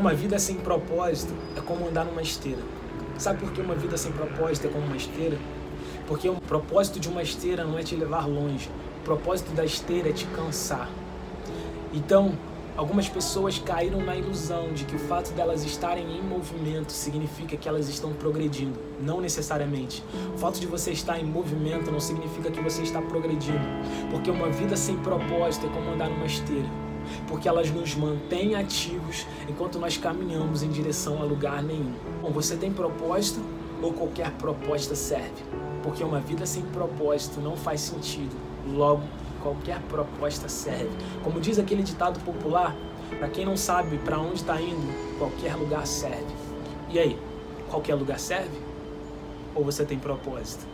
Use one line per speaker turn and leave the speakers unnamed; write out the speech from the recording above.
Uma vida sem propósito é como andar numa esteira. Sabe por que uma vida sem propósito é como uma esteira? Porque o propósito de uma esteira não é te levar longe. O propósito da esteira é te cansar. Então, algumas pessoas caíram na ilusão de que o fato delas estarem em movimento significa que elas estão progredindo. Não necessariamente. O fato de você estar em movimento não significa que você está progredindo. Porque uma vida sem propósito é como andar numa esteira porque elas nos mantêm ativos enquanto nós caminhamos em direção a lugar nenhum. Bom, você tem propósito ou qualquer proposta serve? Porque uma vida sem propósito não faz sentido. Logo, qualquer proposta serve. Como diz aquele ditado popular, para quem não sabe para onde está indo, qualquer lugar serve. E aí, qualquer lugar serve? Ou você tem propósito?